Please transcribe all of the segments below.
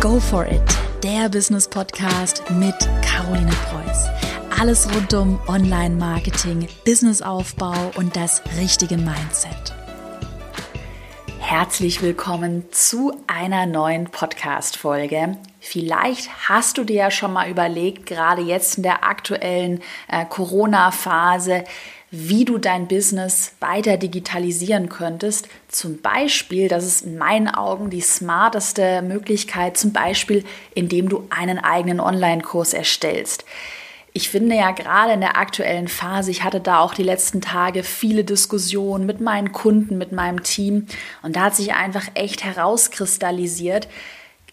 Go for it, der Business Podcast mit Caroline Preuß. Alles rund um Online-Marketing, Businessaufbau und das richtige Mindset. Herzlich willkommen zu einer neuen Podcast-Folge. Vielleicht hast du dir ja schon mal überlegt, gerade jetzt in der aktuellen äh, Corona-Phase, wie du dein Business weiter digitalisieren könntest. Zum Beispiel, das ist in meinen Augen die smarteste Möglichkeit, zum Beispiel, indem du einen eigenen Online-Kurs erstellst. Ich finde ja gerade in der aktuellen Phase, ich hatte da auch die letzten Tage viele Diskussionen mit meinen Kunden, mit meinem Team und da hat sich einfach echt herauskristallisiert,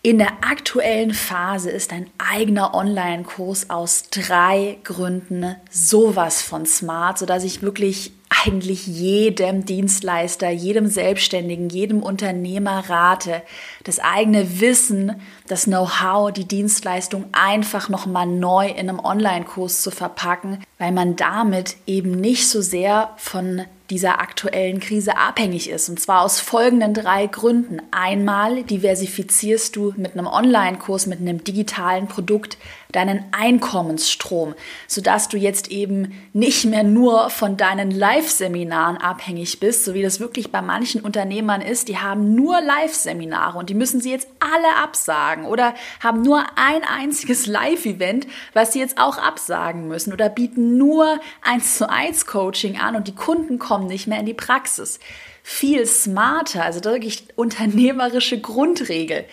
in der aktuellen Phase ist ein eigener Online-Kurs aus drei Gründen sowas von smart, sodass ich wirklich eigentlich jedem Dienstleister, jedem Selbstständigen, jedem Unternehmer rate, das eigene Wissen, das Know-how, die Dienstleistung einfach nochmal neu in einem Online-Kurs zu verpacken, weil man damit eben nicht so sehr von dieser aktuellen Krise abhängig ist. Und zwar aus folgenden drei Gründen. Einmal diversifizierst du mit einem Online-Kurs, mit einem digitalen Produkt deinen Einkommensstrom, sodass du jetzt eben nicht mehr nur von deinen Live-Seminaren abhängig bist, so wie das wirklich bei manchen Unternehmern ist. Die haben nur Live-Seminare und die müssen sie jetzt alle absagen oder haben nur ein einziges Live-Event, was sie jetzt auch absagen müssen oder bieten nur eins zu eins Coaching an und die Kunden kommen nicht mehr in die Praxis. Viel smarter, also wirklich unternehmerische Grundregel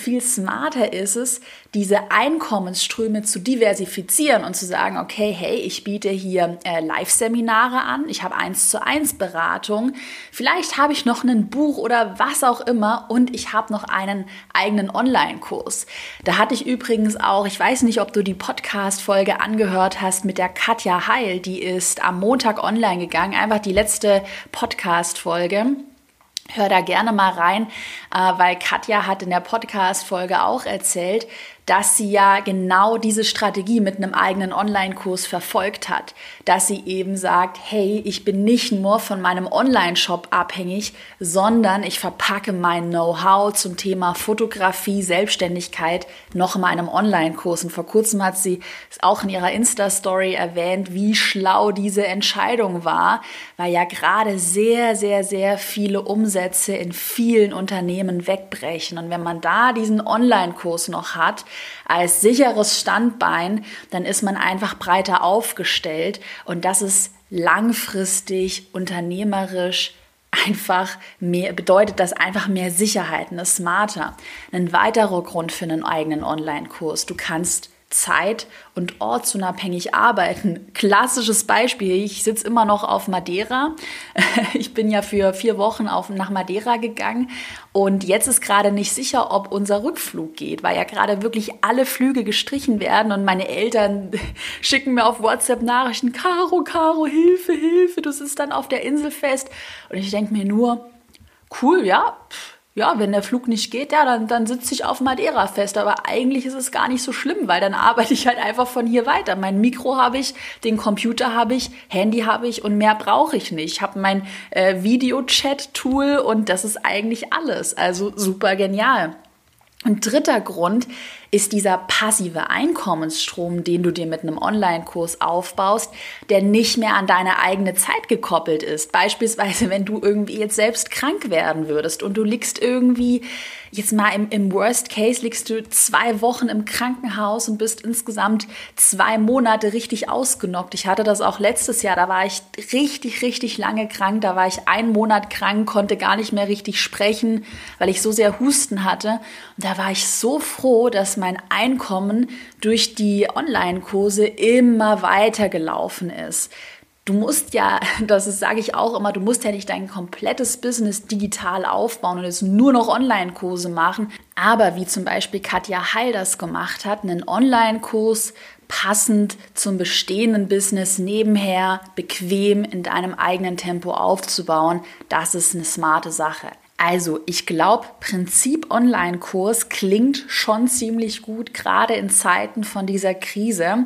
viel smarter ist es, diese Einkommensströme zu diversifizieren und zu sagen, okay, hey, ich biete hier äh, Live-Seminare an, ich habe eins zu eins Beratung, vielleicht habe ich noch ein Buch oder was auch immer und ich habe noch einen eigenen Online-Kurs. Da hatte ich übrigens auch, ich weiß nicht, ob du die Podcast-Folge angehört hast mit der Katja Heil, die ist am Montag online gegangen, einfach die letzte Podcast-Folge. Hör da gerne mal rein, äh, weil Katja hat in der Podcast-Folge auch erzählt, dass sie ja genau diese Strategie mit einem eigenen Online-Kurs verfolgt hat, dass sie eben sagt, hey, ich bin nicht nur von meinem Online-Shop abhängig, sondern ich verpacke mein Know-how zum Thema Fotografie, Selbstständigkeit noch in meinem Online-Kurs. Und vor kurzem hat sie auch in ihrer Insta-Story erwähnt, wie schlau diese Entscheidung war, weil ja gerade sehr, sehr, sehr viele Umsätze in vielen Unternehmen wegbrechen. Und wenn man da diesen Online-Kurs noch hat, als sicheres Standbein, dann ist man einfach breiter aufgestellt und das ist langfristig unternehmerisch einfach mehr, bedeutet das einfach mehr Sicherheit, eine smarter. Ein weiterer Grund für einen eigenen Online-Kurs. Du kannst zeit- und ortsunabhängig arbeiten. Klassisches Beispiel, ich sitze immer noch auf Madeira. Ich bin ja für vier Wochen auf, nach Madeira gegangen und jetzt ist gerade nicht sicher, ob unser Rückflug geht, weil ja gerade wirklich alle Flüge gestrichen werden und meine Eltern schicken mir auf WhatsApp Nachrichten, Caro, Caro, Hilfe, Hilfe, du sitzt dann auf der Insel fest. Und ich denke mir nur, cool, ja, pff ja, wenn der Flug nicht geht, ja, dann, dann sitze ich auf Madeira fest. Aber eigentlich ist es gar nicht so schlimm, weil dann arbeite ich halt einfach von hier weiter. Mein Mikro habe ich, den Computer habe ich, Handy habe ich und mehr brauche ich nicht. Ich habe mein äh, Video-Chat-Tool und das ist eigentlich alles. Also super genial. Und dritter Grund ist dieser passive Einkommensstrom, den du dir mit einem Online-Kurs aufbaust, der nicht mehr an deine eigene Zeit gekoppelt ist. Beispielsweise, wenn du irgendwie jetzt selbst krank werden würdest und du liegst irgendwie jetzt mal im, im Worst Case liegst du zwei Wochen im Krankenhaus und bist insgesamt zwei Monate richtig ausgenockt. Ich hatte das auch letztes Jahr, da war ich richtig, richtig lange krank. Da war ich einen Monat krank, konnte gar nicht mehr richtig sprechen, weil ich so sehr Husten hatte. Und da war ich so froh, dass mein Einkommen durch die Online-Kurse immer weiter gelaufen ist. Du musst ja, das sage ich auch immer, du musst ja nicht dein komplettes Business digital aufbauen und jetzt nur noch Online-Kurse machen. Aber wie zum Beispiel Katja Heil das gemacht hat, einen Online-Kurs passend zum bestehenden Business nebenher bequem in deinem eigenen Tempo aufzubauen, das ist eine smarte Sache. Also, ich glaube, Prinzip Online-Kurs klingt schon ziemlich gut, gerade in Zeiten von dieser Krise.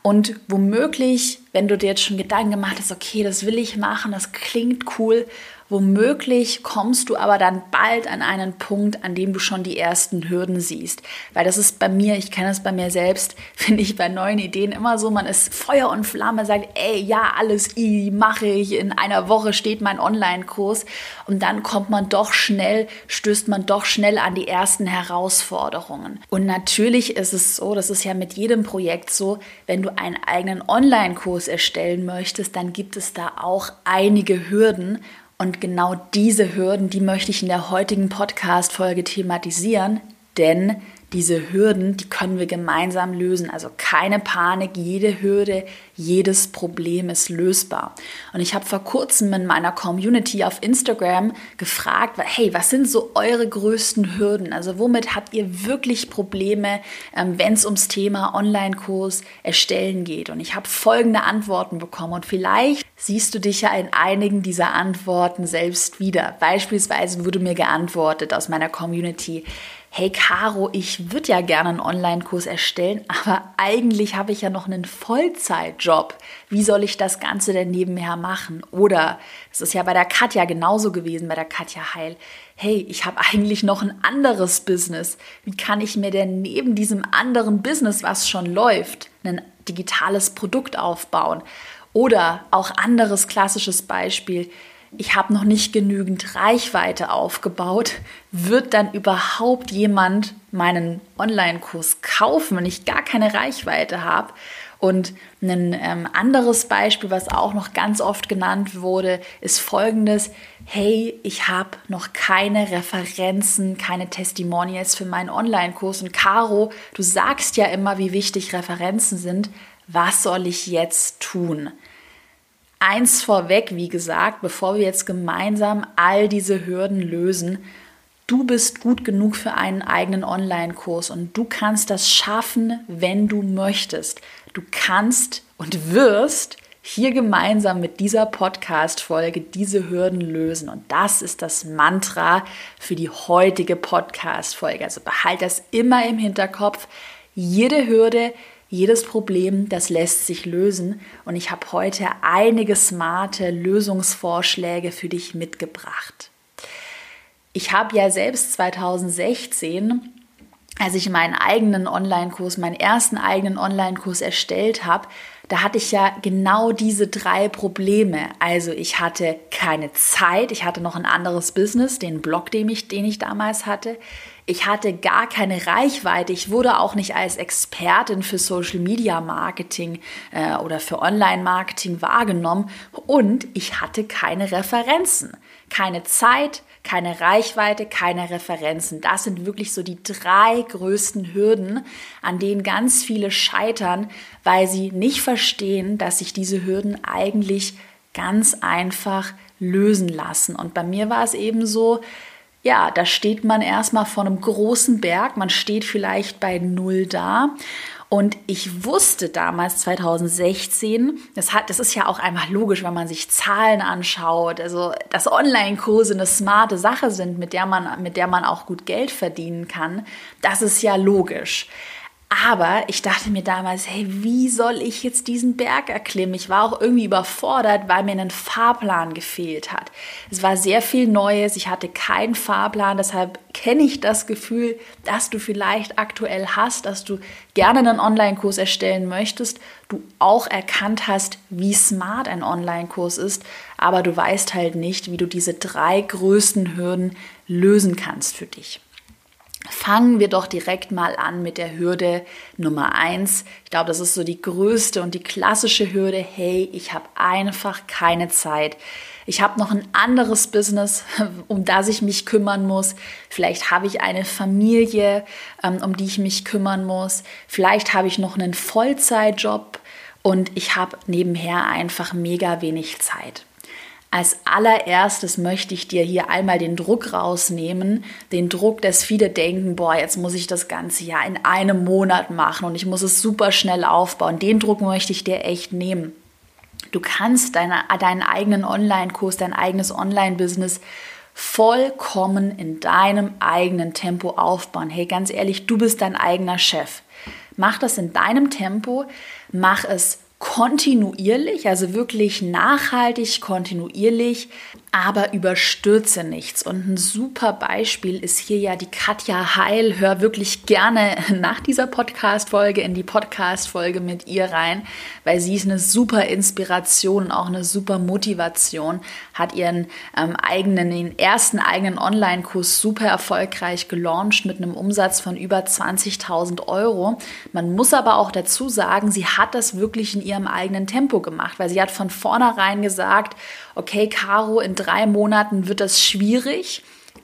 Und womöglich, wenn du dir jetzt schon Gedanken gemacht hast, okay, das will ich machen, das klingt cool, Womöglich kommst du aber dann bald an einen Punkt, an dem du schon die ersten Hürden siehst. Weil das ist bei mir, ich kenne es bei mir selbst, finde ich bei neuen Ideen immer so, man ist Feuer und Flamme, sagt, ey, ja, alles easy, mache ich, in einer Woche steht mein Online-Kurs und dann kommt man doch schnell, stößt man doch schnell an die ersten Herausforderungen. Und natürlich ist es so, das ist ja mit jedem Projekt so, wenn du einen eigenen Online-Kurs erstellen möchtest, dann gibt es da auch einige Hürden und genau diese Hürden, die möchte ich in der heutigen Podcast-Folge thematisieren, denn diese Hürden, die können wir gemeinsam lösen. Also keine Panik, jede Hürde, jedes Problem ist lösbar. Und ich habe vor kurzem in meiner Community auf Instagram gefragt, hey, was sind so eure größten Hürden? Also womit habt ihr wirklich Probleme, ähm, wenn es ums Thema Online-Kurs erstellen geht? Und ich habe folgende Antworten bekommen und vielleicht siehst du dich ja in einigen dieser Antworten selbst wieder. Beispielsweise wurde mir geantwortet aus meiner Community, hey Caro, ich würde ja gerne einen Online-Kurs erstellen, aber eigentlich habe ich ja noch einen Vollzeitjob. Wie soll ich das Ganze denn nebenher machen? Oder es ist ja bei der Katja genauso gewesen, bei der Katja Heil. Hey, ich habe eigentlich noch ein anderes Business. Wie kann ich mir denn neben diesem anderen Business, was schon läuft, ein digitales Produkt aufbauen? Oder auch anderes klassisches Beispiel ich habe noch nicht genügend Reichweite aufgebaut, wird dann überhaupt jemand meinen Online-Kurs kaufen, wenn ich gar keine Reichweite habe? Und ein ähm, anderes Beispiel, was auch noch ganz oft genannt wurde, ist folgendes. Hey, ich habe noch keine Referenzen, keine Testimonials für meinen Online-Kurs. Und Caro, du sagst ja immer, wie wichtig Referenzen sind. Was soll ich jetzt tun? Eins vorweg, wie gesagt, bevor wir jetzt gemeinsam all diese Hürden lösen, du bist gut genug für einen eigenen Online-Kurs und du kannst das schaffen, wenn du möchtest. Du kannst und wirst hier gemeinsam mit dieser Podcast-Folge diese Hürden lösen. Und das ist das Mantra für die heutige Podcast-Folge. Also behalt das immer im Hinterkopf. Jede Hürde, jedes Problem, das lässt sich lösen und ich habe heute einige smarte Lösungsvorschläge für dich mitgebracht. Ich habe ja selbst 2016 als ich meinen eigenen Online-Kurs, meinen ersten eigenen Online-Kurs erstellt habe, da hatte ich ja genau diese drei Probleme. Also ich hatte keine Zeit, ich hatte noch ein anderes Business, den Blog, den ich, den ich damals hatte. Ich hatte gar keine Reichweite. Ich wurde auch nicht als Expertin für Social Media Marketing äh, oder für Online Marketing wahrgenommen. Und ich hatte keine Referenzen. Keine Zeit, keine Reichweite, keine Referenzen. Das sind wirklich so die drei größten Hürden, an denen ganz viele scheitern, weil sie nicht verstehen, dass sich diese Hürden eigentlich ganz einfach lösen lassen. Und bei mir war es eben so, ja, da steht man erstmal vor einem großen Berg, man steht vielleicht bei Null da. Und ich wusste damals 2016, das, hat, das ist ja auch einfach logisch, wenn man sich Zahlen anschaut, also dass Online-Kurse eine smarte Sache sind, mit der, man, mit der man auch gut Geld verdienen kann, das ist ja logisch. Aber ich dachte mir damals, hey, wie soll ich jetzt diesen Berg erklimmen? Ich war auch irgendwie überfordert, weil mir ein Fahrplan gefehlt hat. Es war sehr viel Neues, ich hatte keinen Fahrplan, deshalb kenne ich das Gefühl, dass du vielleicht aktuell hast, dass du gerne einen Online-Kurs erstellen möchtest, du auch erkannt hast, wie smart ein Online-Kurs ist, aber du weißt halt nicht, wie du diese drei größten Hürden lösen kannst für dich. Fangen wir doch direkt mal an mit der Hürde Nummer eins. Ich glaube, das ist so die größte und die klassische Hürde. Hey, ich habe einfach keine Zeit. Ich habe noch ein anderes Business, um das ich mich kümmern muss. Vielleicht habe ich eine Familie, ähm, um die ich mich kümmern muss. Vielleicht habe ich noch einen Vollzeitjob und ich habe nebenher einfach mega wenig Zeit. Als allererstes möchte ich dir hier einmal den Druck rausnehmen, den Druck, dass viele denken, boah, jetzt muss ich das ganze Jahr in einem Monat machen und ich muss es super schnell aufbauen. Den Druck möchte ich dir echt nehmen. Du kannst deine, deinen eigenen Online-Kurs, dein eigenes Online-Business vollkommen in deinem eigenen Tempo aufbauen. Hey, ganz ehrlich, du bist dein eigener Chef. Mach das in deinem Tempo, mach es kontinuierlich, also wirklich nachhaltig, kontinuierlich. Aber überstürze nichts. Und ein super Beispiel ist hier ja die Katja Heil. Hör wirklich gerne nach dieser Podcast-Folge in die Podcast-Folge mit ihr rein, weil sie ist eine super Inspiration und auch eine super Motivation. Hat ihren ähm, eigenen, den ersten eigenen Online-Kurs super erfolgreich gelauncht mit einem Umsatz von über 20.000 Euro. Man muss aber auch dazu sagen, sie hat das wirklich in ihrem eigenen Tempo gemacht, weil sie hat von vornherein gesagt, okay, Caro, in drei Monaten wird das schwierig.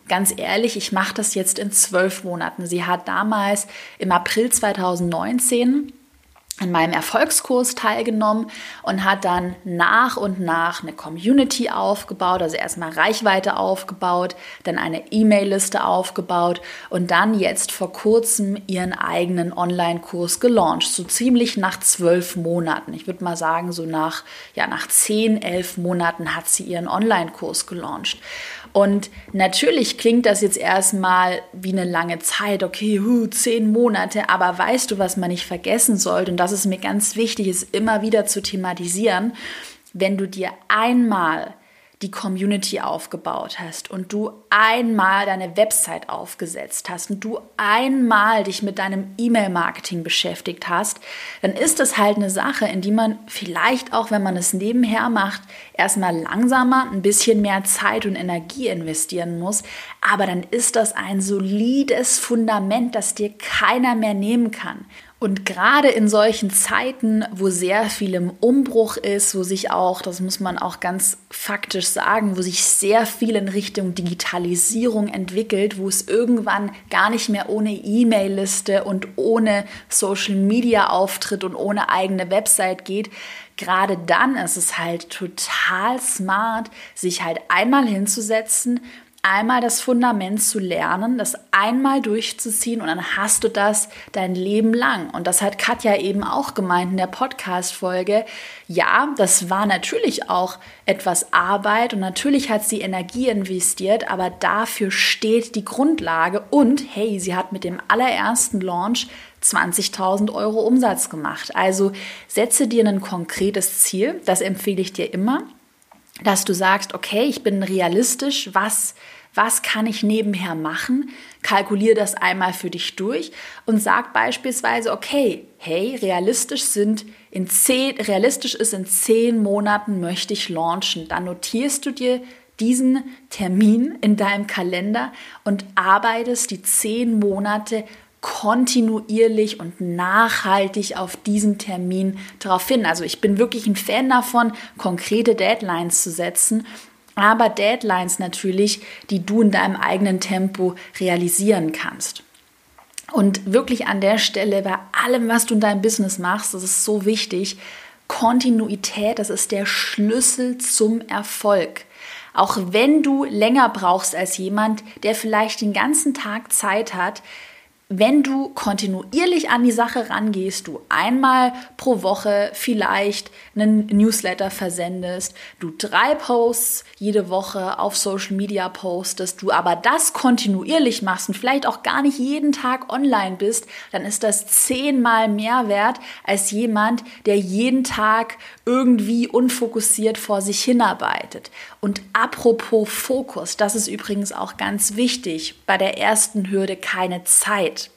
Ganz ehrlich, ich mache das jetzt in zwölf Monaten. Sie hat damals im April 2019 an meinem Erfolgskurs teilgenommen und hat dann nach und nach eine Community aufgebaut, also erstmal Reichweite aufgebaut, dann eine E-Mail-Liste aufgebaut und dann jetzt vor kurzem ihren eigenen Online-Kurs gelauncht, so ziemlich nach zwölf Monaten. Ich würde mal sagen, so nach, ja, nach zehn, elf Monaten hat sie ihren Online-Kurs gelauncht. Und natürlich klingt das jetzt erstmal wie eine lange Zeit, okay, hu, zehn Monate, aber weißt du, was man nicht vergessen sollte, und das ist mir ganz wichtig, ist immer wieder zu thematisieren, wenn du dir einmal die Community aufgebaut hast und du einmal deine Website aufgesetzt hast und du einmal dich mit deinem E-Mail-Marketing beschäftigt hast, dann ist das halt eine Sache, in die man vielleicht auch, wenn man es nebenher macht, erstmal langsamer, ein bisschen mehr Zeit und Energie investieren muss. Aber dann ist das ein solides Fundament, das dir keiner mehr nehmen kann. Und gerade in solchen Zeiten, wo sehr viel im Umbruch ist, wo sich auch, das muss man auch ganz faktisch sagen, wo sich sehr viel in Richtung Digitalisierung entwickelt, wo es irgendwann gar nicht mehr ohne E-Mail-Liste und ohne Social-Media-Auftritt und ohne eigene Website geht, gerade dann ist es halt total smart, sich halt einmal hinzusetzen, einmal das Fundament zu lernen, das einmal durchzuziehen und dann hast du das dein Leben lang. Und das hat Katja eben auch gemeint in der Podcast-Folge. Ja, das war natürlich auch etwas Arbeit und natürlich hat sie Energie investiert, aber dafür steht die Grundlage und hey, sie hat mit dem allerersten Launch 20.000 Euro Umsatz gemacht. Also setze dir ein konkretes Ziel, das empfehle ich dir immer dass du sagst, okay, ich bin realistisch, was, was kann ich nebenher machen? Kalkuliere das einmal für dich durch und sag beispielsweise, okay, hey, realistisch sind in zehn, realistisch ist in zehn Monaten möchte ich launchen. Dann notierst du dir diesen Termin in deinem Kalender und arbeitest die zehn Monate kontinuierlich und nachhaltig auf diesen Termin darauf hin. Also ich bin wirklich ein Fan davon, konkrete Deadlines zu setzen, aber Deadlines natürlich, die du in deinem eigenen Tempo realisieren kannst. Und wirklich an der Stelle, bei allem, was du in deinem Business machst, das ist so wichtig, Kontinuität, das ist der Schlüssel zum Erfolg. Auch wenn du länger brauchst als jemand, der vielleicht den ganzen Tag Zeit hat, wenn du kontinuierlich an die Sache rangehst, du einmal pro Woche vielleicht einen Newsletter versendest, du drei Posts jede Woche auf Social Media postest, du aber das kontinuierlich machst und vielleicht auch gar nicht jeden Tag online bist, dann ist das zehnmal mehr wert als jemand, der jeden Tag irgendwie unfokussiert vor sich hinarbeitet. Und apropos Fokus, das ist übrigens auch ganz wichtig, bei der ersten Hürde keine Zeit.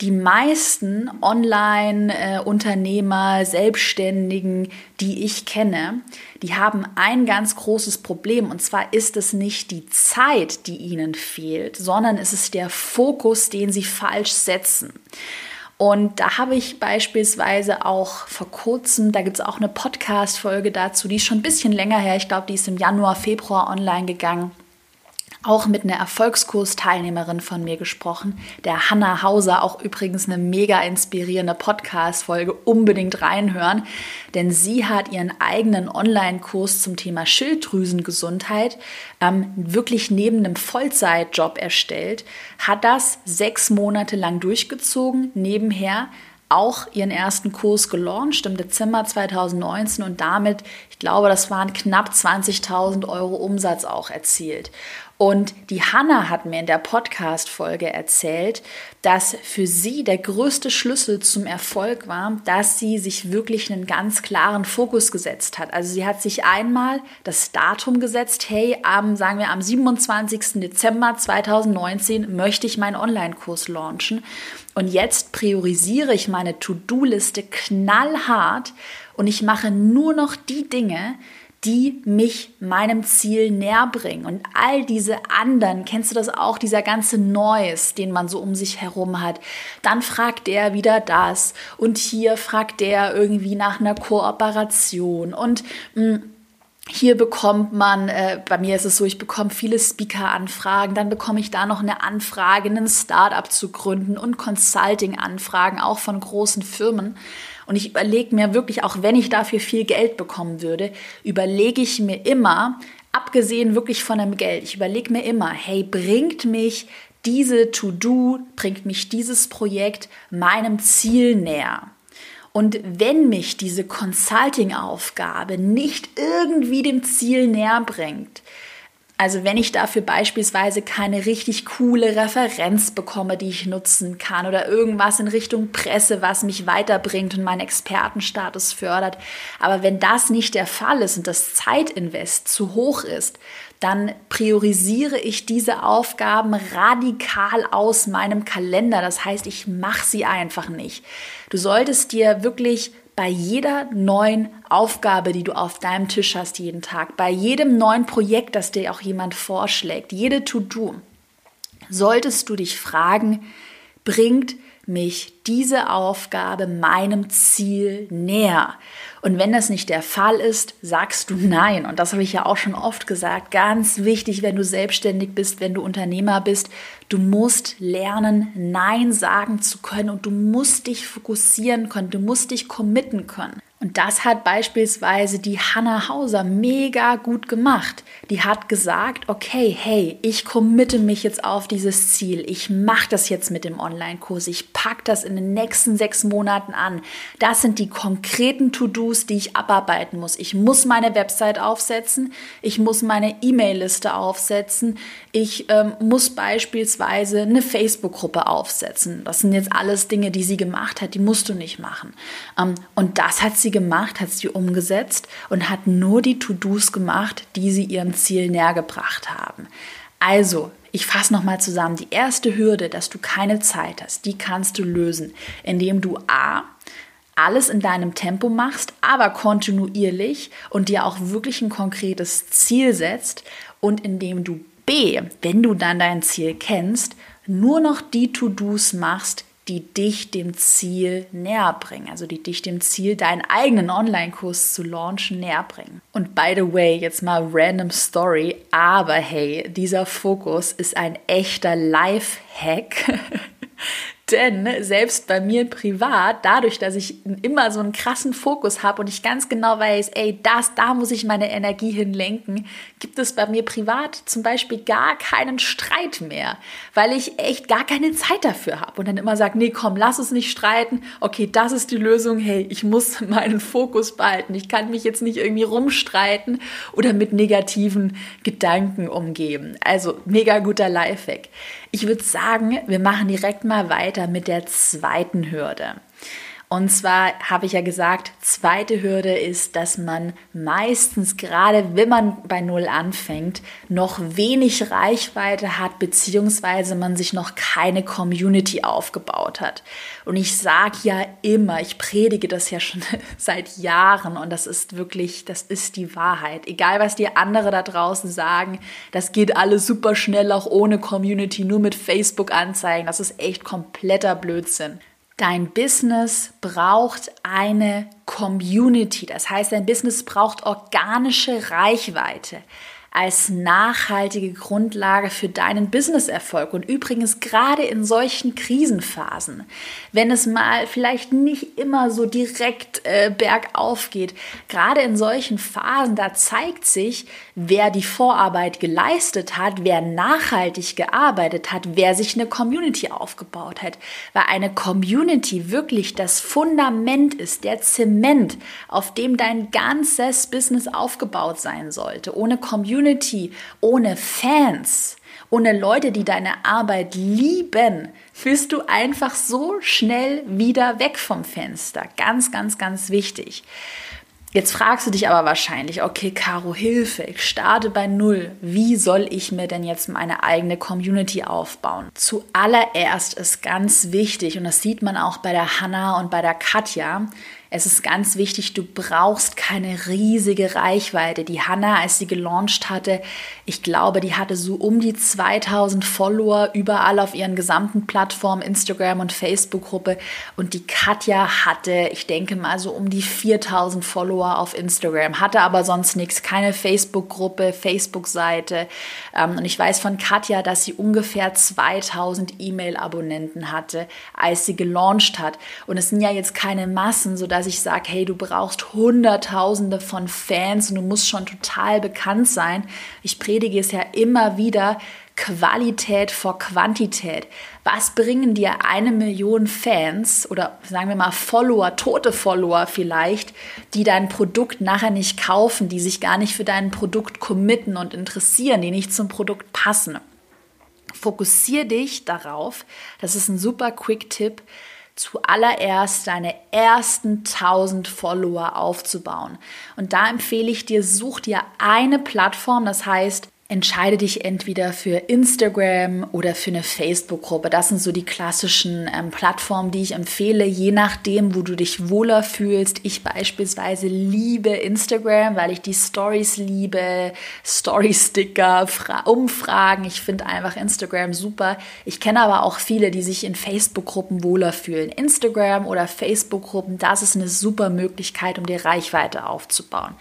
Die meisten Online-Unternehmer, Selbstständigen, die ich kenne, die haben ein ganz großes Problem. Und zwar ist es nicht die Zeit, die ihnen fehlt, sondern es ist der Fokus, den sie falsch setzen. Und da habe ich beispielsweise auch vor kurzem, da gibt es auch eine Podcast-Folge dazu, die ist schon ein bisschen länger her, ich glaube, die ist im Januar, Februar online gegangen auch mit einer Erfolgskursteilnehmerin von mir gesprochen, der Hanna Hauser, auch übrigens eine mega inspirierende Podcast-Folge, unbedingt reinhören, denn sie hat ihren eigenen Online-Kurs zum Thema Schilddrüsengesundheit ähm, wirklich neben einem Vollzeitjob erstellt, hat das sechs Monate lang durchgezogen, nebenher auch ihren ersten Kurs gelauncht im Dezember 2019 und damit, ich glaube, das waren knapp 20.000 Euro Umsatz auch erzielt. Und die Hanna hat mir in der Podcast-Folge erzählt, dass für sie der größte Schlüssel zum Erfolg war, dass sie sich wirklich einen ganz klaren Fokus gesetzt hat. Also sie hat sich einmal das Datum gesetzt, hey, am, sagen wir, am 27. Dezember 2019 möchte ich meinen Online-Kurs launchen. Und jetzt priorisiere ich meine To-Do-Liste knallhart und ich mache nur noch die Dinge, die mich meinem Ziel näher bringen. Und all diese anderen, kennst du das auch, dieser ganze Neues, den man so um sich herum hat, dann fragt der wieder das und hier fragt der irgendwie nach einer Kooperation und mh, hm, hier bekommt man, äh, bei mir ist es so, ich bekomme viele Speaker-Anfragen, dann bekomme ich da noch eine Anfrage, ein Startup zu gründen und Consulting-Anfragen, auch von großen Firmen. Und ich überlege mir wirklich, auch wenn ich dafür viel Geld bekommen würde, überlege ich mir immer, abgesehen wirklich von dem Geld, ich überlege mir immer, hey, bringt mich diese To-Do, bringt mich dieses Projekt meinem Ziel näher? Und wenn mich diese Consulting-Aufgabe nicht irgendwie dem Ziel näher bringt, also wenn ich dafür beispielsweise keine richtig coole Referenz bekomme, die ich nutzen kann oder irgendwas in Richtung Presse, was mich weiterbringt und meinen Expertenstatus fördert, aber wenn das nicht der Fall ist und das Zeitinvest zu hoch ist, dann priorisiere ich diese Aufgaben radikal aus meinem Kalender. Das heißt, ich mache sie einfach nicht. Du solltest dir wirklich bei jeder neuen Aufgabe, die du auf deinem Tisch hast jeden Tag, bei jedem neuen Projekt, das dir auch jemand vorschlägt, jede To-Do, solltest du dich fragen, bringt mich diese Aufgabe meinem Ziel näher? Und wenn das nicht der Fall ist, sagst du nein. Und das habe ich ja auch schon oft gesagt. Ganz wichtig, wenn du selbstständig bist, wenn du Unternehmer bist, du musst lernen, Nein sagen zu können und du musst dich fokussieren können, du musst dich committen können. Und das hat beispielsweise die Hannah Hauser mega gut gemacht. Die hat gesagt, okay, hey, ich committe mich jetzt auf dieses Ziel. Ich mache das jetzt mit dem Online-Kurs. Ich packe das in den nächsten sechs Monaten an. Das sind die konkreten To-Dos, die ich abarbeiten muss. Ich muss meine Website aufsetzen. Ich muss meine E-Mail-Liste aufsetzen. Ich ähm, muss beispielsweise eine Facebook-Gruppe aufsetzen. Das sind jetzt alles Dinge, die sie gemacht hat. Die musst du nicht machen. Ähm, und das hat sie sie gemacht, hat sie umgesetzt und hat nur die To-Dos gemacht, die sie ihrem Ziel näher gebracht haben. Also, ich fasse nochmal zusammen. Die erste Hürde, dass du keine Zeit hast, die kannst du lösen, indem du A, alles in deinem Tempo machst, aber kontinuierlich und dir auch wirklich ein konkretes Ziel setzt und indem du B, wenn du dann dein Ziel kennst, nur noch die To-Dos machst, die dich dem Ziel näher bringen, also die dich dem Ziel, deinen eigenen Online-Kurs zu launchen, näher bringen. Und by the way, jetzt mal random Story, aber hey, dieser Fokus ist ein echter Life-Hack. Denn selbst bei mir privat, dadurch, dass ich immer so einen krassen Fokus habe und ich ganz genau weiß, ey, das, da muss ich meine Energie hinlenken, gibt es bei mir privat zum Beispiel gar keinen Streit mehr, weil ich echt gar keine Zeit dafür habe und dann immer sage, nee, komm, lass uns nicht streiten. Okay, das ist die Lösung. Hey, ich muss meinen Fokus behalten. Ich kann mich jetzt nicht irgendwie rumstreiten oder mit negativen Gedanken umgeben. Also mega guter Lifehack. Ich würde sagen, wir machen direkt mal weiter mit der zweiten Hürde. Und zwar habe ich ja gesagt, zweite Hürde ist, dass man meistens, gerade wenn man bei Null anfängt, noch wenig Reichweite hat, beziehungsweise man sich noch keine Community aufgebaut hat. Und ich sage ja immer, ich predige das ja schon seit Jahren und das ist wirklich, das ist die Wahrheit. Egal, was die andere da draußen sagen, das geht alles super schnell, auch ohne Community, nur mit Facebook-Anzeigen. Das ist echt kompletter Blödsinn. Dein Business braucht eine Community. Das heißt, dein Business braucht organische Reichweite als nachhaltige Grundlage für deinen Businesserfolg. Und übrigens gerade in solchen Krisenphasen, wenn es mal vielleicht nicht immer so direkt äh, bergauf geht, gerade in solchen Phasen, da zeigt sich, wer die Vorarbeit geleistet hat, wer nachhaltig gearbeitet hat, wer sich eine Community aufgebaut hat. Weil eine Community wirklich das Fundament ist, der Zement, auf dem dein ganzes Business aufgebaut sein sollte. Ohne Community Community, ohne Fans, ohne Leute, die deine Arbeit lieben, bist du einfach so schnell wieder weg vom Fenster. Ganz, ganz, ganz wichtig. Jetzt fragst du dich aber wahrscheinlich, okay, Caro, Hilfe, ich starte bei Null. Wie soll ich mir denn jetzt meine eigene Community aufbauen? Zuallererst ist ganz wichtig, und das sieht man auch bei der Hanna und bei der Katja, es ist ganz wichtig, du brauchst keine riesige Reichweite. Die Hanna, als sie gelauncht hatte, ich glaube, die hatte so um die 2000 Follower überall auf ihren gesamten Plattformen, Instagram und Facebook-Gruppe. Und die Katja hatte, ich denke mal, so um die 4000 Follower auf Instagram, hatte aber sonst nichts, keine Facebook-Gruppe, Facebook-Seite. Ähm, und ich weiß von Katja, dass sie ungefähr 2000 E-Mail-Abonnenten hatte, als sie gelauncht hat. Und es sind ja jetzt keine Massen, sodass dass ich sage, hey, du brauchst Hunderttausende von Fans und du musst schon total bekannt sein. Ich predige es ja immer wieder, Qualität vor Quantität. Was bringen dir eine Million Fans oder sagen wir mal Follower, tote Follower vielleicht, die dein Produkt nachher nicht kaufen, die sich gar nicht für dein Produkt committen und interessieren, die nicht zum Produkt passen? Fokussier dich darauf, das ist ein super Quick-Tipp, zuallererst deine ersten 1000 Follower aufzubauen. Und da empfehle ich dir, such dir eine Plattform, das heißt entscheide dich entweder für Instagram oder für eine Facebook-Gruppe. Das sind so die klassischen ähm, Plattformen, die ich empfehle, je nachdem, wo du dich wohler fühlst. Ich beispielsweise liebe Instagram, weil ich die Stories liebe, Story-Sticker, Umfragen. Ich finde einfach Instagram super. Ich kenne aber auch viele, die sich in Facebook-Gruppen wohler fühlen. Instagram oder Facebook-Gruppen, das ist eine super Möglichkeit, um dir Reichweite aufzubauen.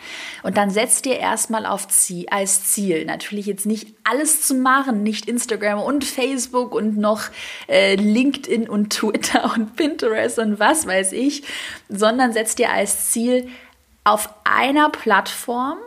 Und dann setzt dir erstmal auf Ziel, als Ziel natürlich natürlich jetzt nicht alles zu machen, nicht Instagram und Facebook und noch äh, LinkedIn und Twitter und Pinterest und was weiß ich, sondern setz dir als Ziel, auf einer Plattform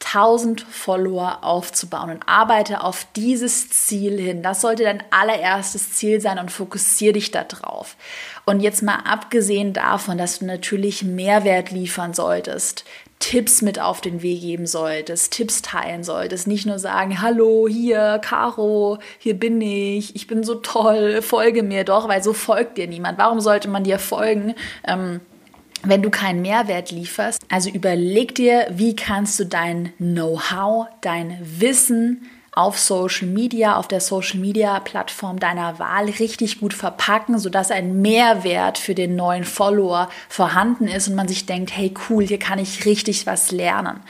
1000 Follower aufzubauen und arbeite auf dieses Ziel hin. Das sollte dein allererstes Ziel sein und fokussiere dich darauf. Und jetzt mal abgesehen davon, dass du natürlich Mehrwert liefern solltest, Tipps mit auf den Weg geben solltest, Tipps teilen solltest, nicht nur sagen, hallo, hier, Caro, hier bin ich, ich bin so toll, folge mir doch, weil so folgt dir niemand. Warum sollte man dir folgen? Ähm, wenn du keinen Mehrwert lieferst. Also überleg dir, wie kannst du dein Know-how, dein Wissen, auf Social Media, auf der Social Media Plattform deiner Wahl richtig gut verpacken, sodass ein Mehrwert für den neuen Follower vorhanden ist und man sich denkt, hey cool, hier kann ich richtig was lernen.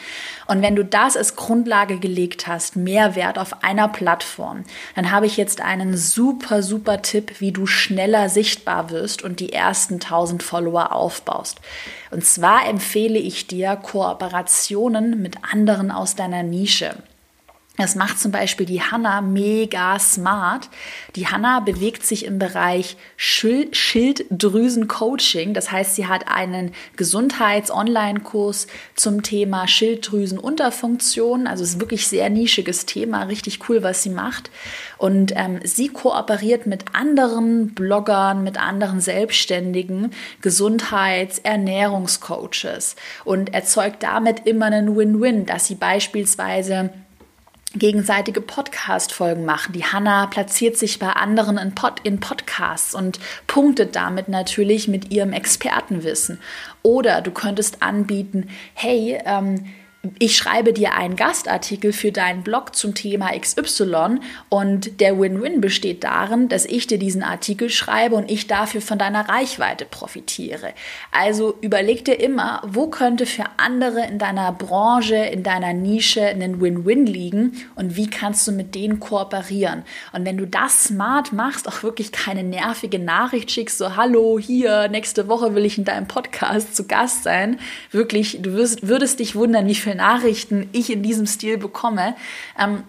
Und wenn du das als Grundlage gelegt hast, Mehrwert auf einer Plattform, dann habe ich jetzt einen super, super Tipp, wie du schneller sichtbar wirst und die ersten 1000 Follower aufbaust. Und zwar empfehle ich dir Kooperationen mit anderen aus deiner Nische. Das macht zum Beispiel die Hanna mega smart. Die Hanna bewegt sich im Bereich Schilddrüsen-Coaching. Das heißt, sie hat einen Gesundheits-Online-Kurs zum Thema Schilddrüsenunterfunktion. Also es ist wirklich sehr nischiges Thema. Richtig cool, was sie macht. Und ähm, sie kooperiert mit anderen Bloggern, mit anderen Selbstständigen, Gesundheits-, Ernährungscoaches und erzeugt damit immer einen Win-Win, dass sie beispielsweise gegenseitige Podcast-Folgen machen. Die Hanna platziert sich bei anderen in, Pod in Podcasts und punktet damit natürlich mit ihrem Expertenwissen. Oder du könntest anbieten, hey, ähm, ich schreibe dir einen Gastartikel für deinen Blog zum Thema XY und der Win-Win besteht darin, dass ich dir diesen Artikel schreibe und ich dafür von deiner Reichweite profitiere. Also überleg dir immer, wo könnte für andere in deiner Branche, in deiner Nische ein Win-Win liegen und wie kannst du mit denen kooperieren. Und wenn du das smart machst, auch wirklich keine nervige Nachricht schickst, so hallo, hier, nächste Woche will ich in deinem Podcast zu Gast sein, wirklich, du wirst, würdest dich wundern, wie viel Nachrichten ich in diesem Stil bekomme. Ähm,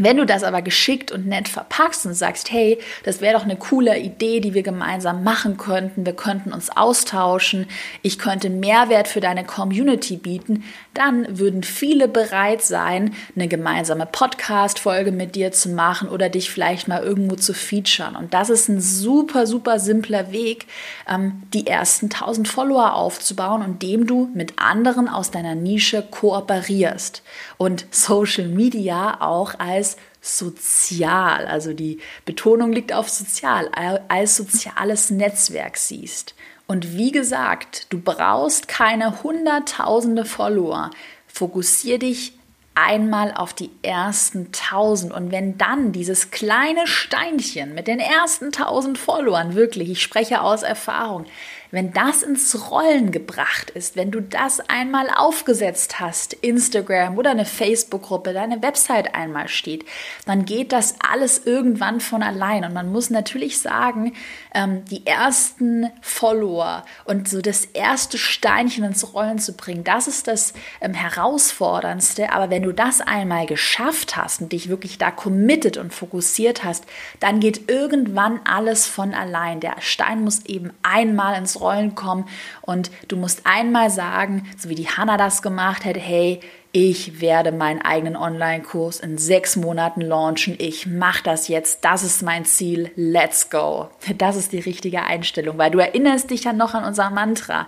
Wenn du das aber geschickt und nett verpackst und sagst, hey, das wäre doch eine coole Idee, die wir gemeinsam machen könnten, wir könnten uns austauschen, ich könnte Mehrwert für deine Community bieten, dann würden viele bereit sein, eine gemeinsame Podcast-Folge mit dir zu machen oder dich vielleicht mal irgendwo zu featuren. Und das ist ein super, super simpler Weg, ähm, die ersten 1000 Follower aufzubauen, indem du mit anderen aus deiner Nische kooperierst und Social Media auch als sozial, also die Betonung liegt auf sozial, als soziales Netzwerk siehst. Und wie gesagt, du brauchst keine hunderttausende Follower. Fokussier dich einmal auf die ersten tausend. Und wenn dann dieses kleine Steinchen mit den ersten tausend Followern, wirklich, ich spreche aus Erfahrung, wenn das ins Rollen gebracht ist, wenn du das einmal aufgesetzt hast, Instagram oder eine Facebook-Gruppe, deine Website einmal steht, dann geht das alles irgendwann von allein. Und man muss natürlich sagen, ähm, die ersten Follower und so das erste Steinchen ins Rollen zu bringen, das ist das ähm, Herausforderndste. Aber wenn du das einmal geschafft hast und dich wirklich da committed und fokussiert hast, dann geht irgendwann alles von allein. Der Stein muss eben einmal ins Rollen kommen und du musst einmal sagen, so wie die Hanna das gemacht hat, hey, ich werde meinen eigenen Online-Kurs in sechs Monaten launchen. Ich mache das jetzt. Das ist mein Ziel. Let's go. Das ist die richtige Einstellung, weil du erinnerst dich ja noch an unser Mantra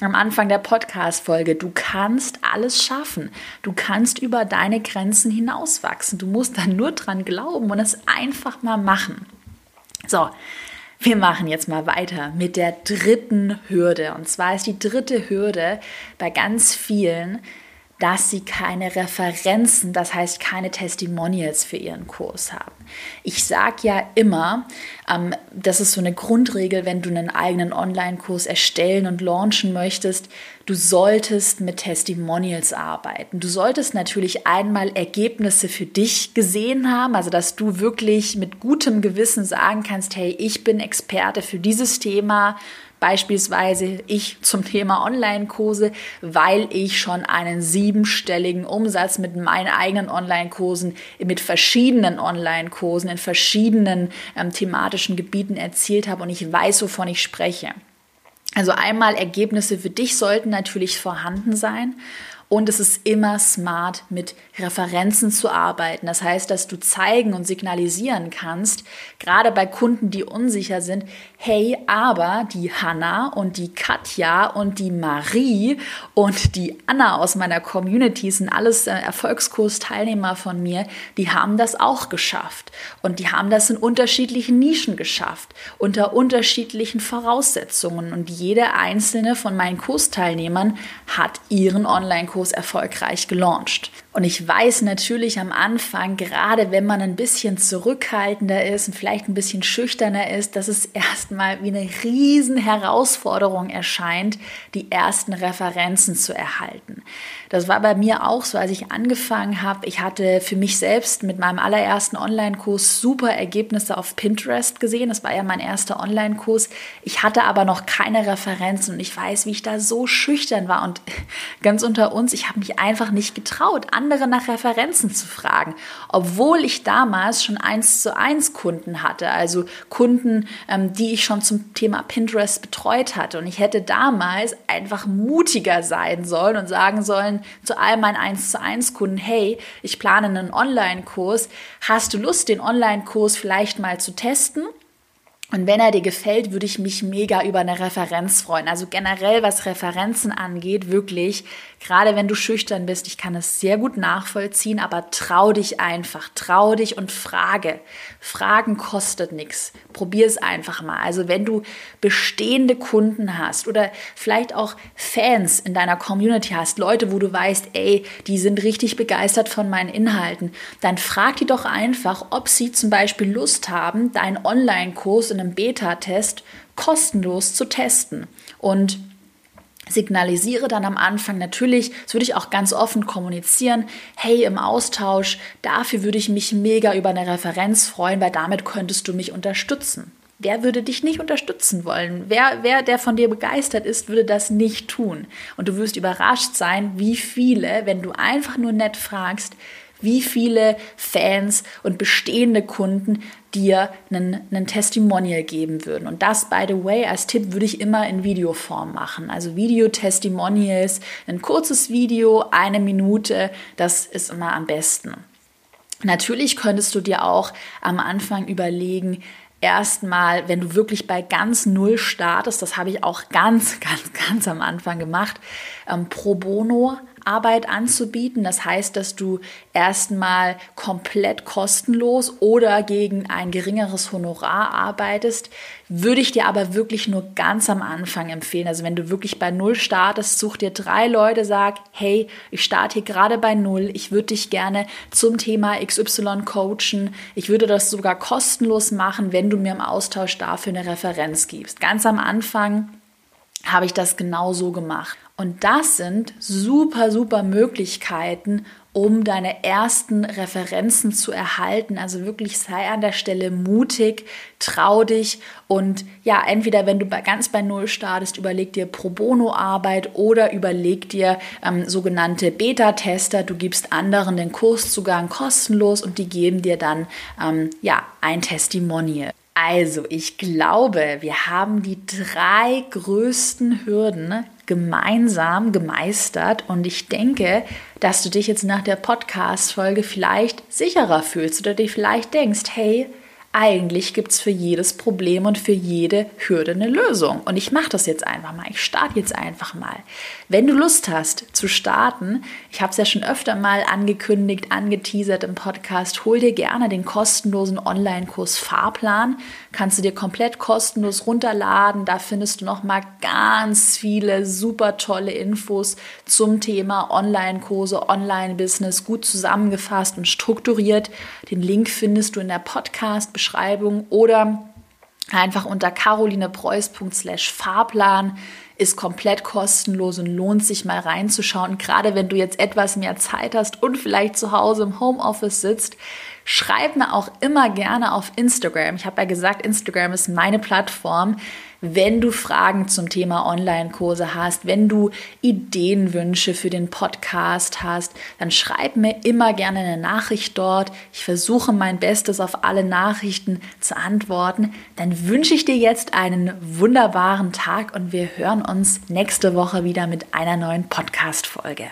am Anfang der Podcast-Folge. Du kannst alles schaffen. Du kannst über deine Grenzen hinauswachsen. Du musst dann nur dran glauben und es einfach mal machen. So, wir machen jetzt mal weiter mit der dritten Hürde. Und zwar ist die dritte Hürde bei ganz vielen, dass sie keine Referenzen, das heißt keine Testimonials für ihren Kurs haben. Ich sage ja immer, ähm, das ist so eine Grundregel, wenn du einen eigenen Online-Kurs erstellen und launchen möchtest, du solltest mit Testimonials arbeiten. Du solltest natürlich einmal Ergebnisse für dich gesehen haben, also dass du wirklich mit gutem Gewissen sagen kannst, hey, ich bin Experte für dieses Thema Beispielsweise ich zum Thema Online-Kurse, weil ich schon einen siebenstelligen Umsatz mit meinen eigenen Online-Kursen, mit verschiedenen Online-Kursen in verschiedenen ähm, thematischen Gebieten erzielt habe und ich weiß, wovon ich spreche. Also einmal Ergebnisse für dich sollten natürlich vorhanden sein und es ist immer smart, mit Referenzen zu arbeiten. Das heißt, dass du zeigen und signalisieren kannst, gerade bei Kunden, die unsicher sind, hey, aber die Hanna und die Katja und die Marie und die Anna aus meiner Community sind alles äh, Erfolgskursteilnehmer von mir, die haben das auch geschafft. Und die haben das in unterschiedlichen Nischen geschafft, unter unterschiedlichen Voraussetzungen. Und jede einzelne von meinen Kursteilnehmern hat ihren Online-Kurs Kurs erfolgreich gelauncht. Und ich weiß natürlich am Anfang, gerade wenn man ein bisschen zurückhaltender ist und vielleicht ein bisschen schüchterner ist, dass es erstmal wie eine riesen Herausforderung erscheint, die ersten Referenzen zu erhalten. Das war bei mir auch so, als ich angefangen habe. Ich hatte für mich selbst mit meinem allerersten Online-Kurs super Ergebnisse auf Pinterest gesehen. Das war ja mein erster Online-Kurs. Ich hatte aber noch keine Referenzen und ich weiß, wie ich da so schüchtern war. Und ganz unter uns, ich habe mich einfach nicht getraut, andere nach Referenzen zu fragen, obwohl ich damals schon eins zu eins Kunden hatte, also Kunden, ähm, die ich schon zum Thema Pinterest betreut hatte. Und ich hätte damals einfach mutiger sein sollen und sagen sollen, zu all meinen 1 zu 1 Kunden, hey, ich plane einen Online-Kurs, hast du Lust, den Online-Kurs vielleicht mal zu testen? Und wenn er dir gefällt, würde ich mich mega über eine Referenz freuen. Also generell, was Referenzen angeht, wirklich, gerade wenn du schüchtern bist, ich kann es sehr gut nachvollziehen, aber trau dich einfach, trau dich und frage. Fragen kostet nichts. Probier es einfach mal. Also wenn du bestehende Kunden hast oder vielleicht auch Fans in deiner Community hast, Leute, wo du weißt, ey, die sind richtig begeistert von meinen Inhalten, dann frag die doch einfach, ob sie zum Beispiel Lust haben, deinen Online-Kurs in einem Beta-Test kostenlos zu testen. Und signalisiere dann am Anfang natürlich, das würde ich auch ganz offen kommunizieren, hey, im Austausch, dafür würde ich mich mega über eine Referenz freuen, weil damit könntest du mich unterstützen. Wer würde dich nicht unterstützen wollen? Wer, wer, der von dir begeistert ist, würde das nicht tun. Und du wirst überrascht sein, wie viele, wenn du einfach nur nett fragst, wie viele Fans und bestehende Kunden dir einen, einen Testimonial geben würden. Und das, by the way, als Tipp würde ich immer in Videoform machen. Also Video-Testimonials, ein kurzes Video, eine Minute, das ist immer am besten. Natürlich könntest du dir auch am Anfang überlegen, erstmal, wenn du wirklich bei ganz Null startest, das habe ich auch ganz, ganz, ganz am Anfang gemacht, ähm, pro bono Arbeit anzubieten. Das heißt, dass du erstmal komplett kostenlos oder gegen ein geringeres Honorar arbeitest. Würde ich dir aber wirklich nur ganz am Anfang empfehlen. Also wenn du wirklich bei Null startest, such dir drei Leute, sag, hey, ich starte hier gerade bei Null. Ich würde dich gerne zum Thema XY coachen. Ich würde das sogar kostenlos machen, wenn du mir im Austausch dafür eine Referenz gibst. Ganz am Anfang habe ich das genau so gemacht. Und das sind super, super Möglichkeiten, um deine ersten Referenzen zu erhalten. Also wirklich sei an der Stelle mutig, trau dich und ja, entweder wenn du bei, ganz bei Null startest, überleg dir Pro Bono Arbeit oder überleg dir ähm, sogenannte Beta-Tester. Du gibst anderen den Kurszugang kostenlos und die geben dir dann ähm, ja ein Testimonial. Also, ich glaube, wir haben die drei größten Hürden gemeinsam gemeistert und ich denke, dass du dich jetzt nach der Podcast-Folge vielleicht sicherer fühlst oder dir vielleicht denkst, hey, eigentlich gibt es für jedes Problem und für jede Hürde eine Lösung. Und ich mache das jetzt einfach mal. Ich starte jetzt einfach mal. Wenn du Lust hast zu starten, ich habe es ja schon öfter mal angekündigt, angeteasert im Podcast, hol dir gerne den kostenlosen Online-Kurs Fahrplan. Kannst du dir komplett kostenlos runterladen. Da findest du nochmal ganz viele super tolle Infos zum Thema Online-Kurse, Online-Business, gut zusammengefasst und strukturiert. Den Link findest du in der Podcast Beschreibung oder einfach unter carolinepreuß.slash Fahrplan ist komplett kostenlos und lohnt sich mal reinzuschauen. Gerade wenn du jetzt etwas mehr Zeit hast und vielleicht zu Hause im Homeoffice sitzt, schreib mir auch immer gerne auf Instagram. Ich habe ja gesagt, Instagram ist meine Plattform. Wenn du Fragen zum Thema Online-Kurse hast, wenn du Ideenwünsche für den Podcast hast, dann schreib mir immer gerne eine Nachricht dort. Ich versuche mein Bestes auf alle Nachrichten zu antworten. Dann wünsche ich dir jetzt einen wunderbaren Tag und wir hören uns nächste Woche wieder mit einer neuen Podcast-Folge.